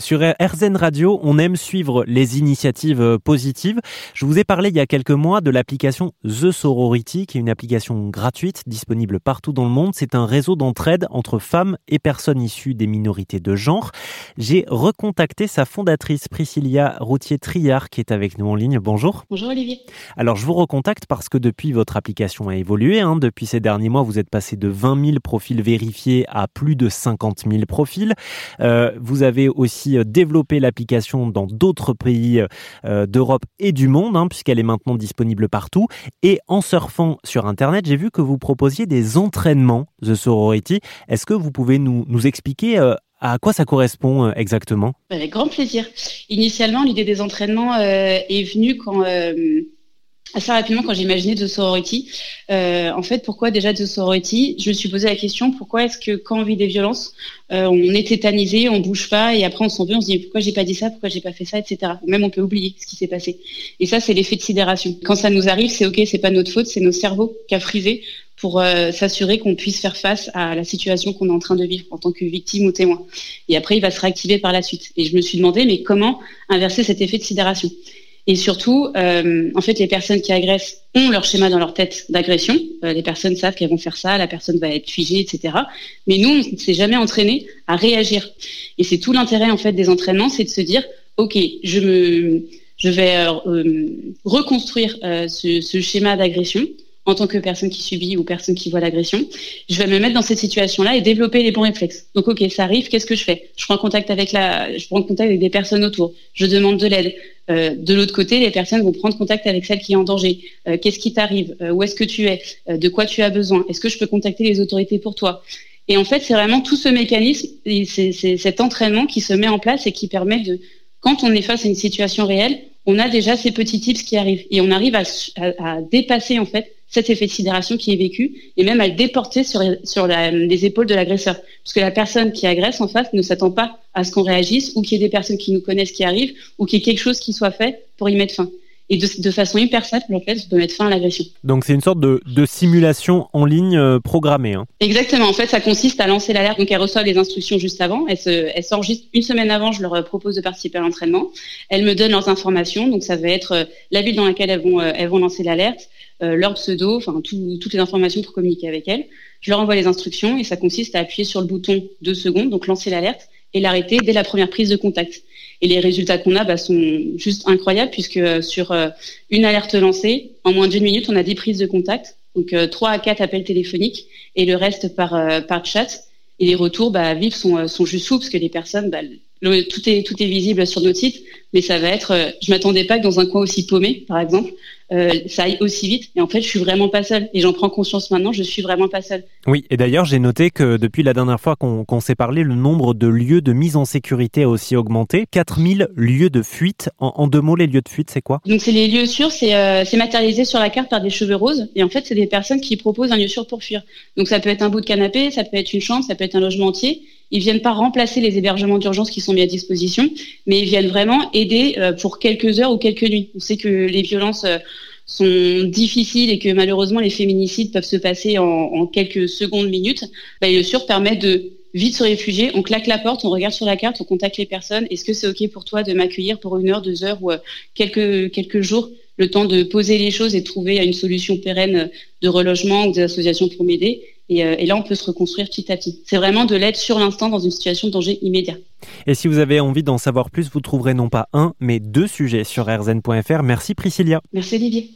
Sur RZN Radio, on aime suivre les initiatives euh, positives. Je vous ai parlé il y a quelques mois de l'application The Sorority, qui est une application gratuite disponible partout dans le monde. C'est un réseau d'entraide entre femmes et personnes issues des minorités de genre. J'ai recontacté sa fondatrice Priscilla Routier-Triard qui est avec nous en ligne. Bonjour. Bonjour Olivier. Alors je vous recontacte parce que depuis votre application a évolué. Hein. Depuis ces derniers mois, vous êtes passé de 20 000 profils vérifiés à plus de 50 000 profils. Euh, vous avez aussi euh, développer l'application dans d'autres pays euh, d'Europe et du monde, hein, puisqu'elle est maintenant disponible partout. Et en surfant sur Internet, j'ai vu que vous proposiez des entraînements The Sorority. Est-ce que vous pouvez nous, expliquer euh, à quoi ça correspond exactement? Avec grand plaisir. Initialement, l'idée des entraînements est venue quand assez rapidement quand j'ai imaginé The Sorority. Euh, en fait, pourquoi déjà The Sorority Je me suis posé la question pourquoi est-ce que quand on vit des violences, euh, on est tétanisé, on bouge pas et après on s'en veut, on se dit pourquoi j'ai pas dit ça, pourquoi j'ai pas fait ça, etc. Même on peut oublier ce qui s'est passé. Et ça, c'est l'effet de sidération. Quand ça nous arrive, c'est ok, c'est pas notre faute, c'est nos cerveaux qui a frisé pour euh, s'assurer qu'on puisse faire face à la situation qu'on est en train de vivre en tant que victime ou témoin. Et après, il va se réactiver par la suite. Et je me suis demandé, mais comment inverser cet effet de sidération? Et surtout, euh, en fait, les personnes qui agressent ont leur schéma dans leur tête d'agression. Euh, les personnes savent qu'elles vont faire ça, la personne va être figée, etc. Mais nous, on ne s'est jamais entraîné à réagir. Et c'est tout l'intérêt en fait des entraînements, c'est de se dire, ok, je me, je vais euh, reconstruire ce, ce schéma d'agression en tant que personne qui subit ou personne qui voit l'agression. Je vais me mettre dans cette situation-là et développer les bons réflexes. Donc, ok, ça arrive, qu'est-ce que je fais? Je prends contact avec des personnes autour. Je demande de l'aide. Euh, de l'autre côté, les personnes vont prendre contact avec celle qui est en danger. Euh, qu'est-ce qui t'arrive? Euh, Où est-ce que tu es? De quoi tu as besoin? Est-ce que je peux contacter les autorités pour toi? Et en fait, c'est vraiment tout ce mécanisme, c'est cet entraînement qui se met en place et qui permet de, quand on est face à une situation réelle, on a déjà ces petits tips qui arrivent et on arrive à dépasser en fait cet effet de sidération qui est vécu et même à le déporter sur, sur les épaules de l'agresseur. Parce que la personne qui agresse en face ne s'attend pas à ce qu'on réagisse ou qu'il y ait des personnes qui nous connaissent qui arrivent ou qu'il y ait quelque chose qui soit fait pour y mettre fin et de, façon hyper simple, en fait, de mettre fin à l'agression. Donc c'est une sorte de, simulation en ligne euh, programmée. Hein. Exactement. En fait, ça consiste à lancer l'alerte. Donc elle reçoit les instructions juste avant. Elle, se, s'enregistre une semaine avant. Je leur euh, propose de participer à l'entraînement. Elles me donnent leurs informations. Donc ça va être euh, la ville dans laquelle elles vont, elles vont lancer l'alerte, leur pseudo, enfin toutes les informations pour communiquer avec elles. Je leur envoie les instructions et ça consiste à appuyer sur le bouton deux secondes, donc lancer l'alerte et l'arrêter dès la première prise de contact. Et les résultats qu'on a bah, sont juste incroyables puisque euh, sur euh, une alerte lancée, en moins d'une minute, on a 10 prises de contact, donc euh, 3 à 4 appels téléphoniques et le reste par, euh, par chat. Et les retours bah, vifs sont, sont juste fous parce que les personnes, bah, tout, est, tout est visible sur notre site, mais ça va être, je m'attendais pas que dans un coin aussi paumé, par exemple, euh, ça aille aussi vite. Et en fait, je suis vraiment pas seule. Et j'en prends conscience maintenant, je suis vraiment pas seule. Oui, et d'ailleurs, j'ai noté que depuis la dernière fois qu'on s'est parlé, le nombre de lieux de mise en sécurité a aussi augmenté. 4000 lieux de fuite. En, deux mots, les lieux de fuite, c'est quoi? Donc, c'est les lieux sûrs, euh, c'est matérialisé sur la carte par des cheveux roses. Et en fait, c'est des personnes qui proposent un lieu sûr pour fuir. Donc, ça peut être un bout de canapé, ça peut être une chambre, ça peut être un logement entier. Ils viennent pas remplacer les hébergements d'urgence qui sont mis à disposition, mais ils viennent vraiment aider euh, pour quelques heures ou quelques nuits. On sait que les violences sont difficiles et que malheureusement les féminicides peuvent se passer en, quelques secondes, minutes, bah, le SUR permet de vite se réfugier, on claque la porte, on regarde sur la carte, on contacte les personnes. Est-ce que c'est OK pour toi de m'accueillir pour une heure, deux heures ou euh, quelques, quelques jours, le temps de poser les choses et de trouver une solution pérenne de relogement ou des associations pour m'aider? Et, euh, et, là, on peut se reconstruire petit à petit. C'est vraiment de l'aide sur l'instant dans une situation de danger immédiat. Et si vous avez envie d'en savoir plus, vous trouverez non pas un, mais deux sujets sur rzn.fr. Merci Priscilla. Merci Olivier.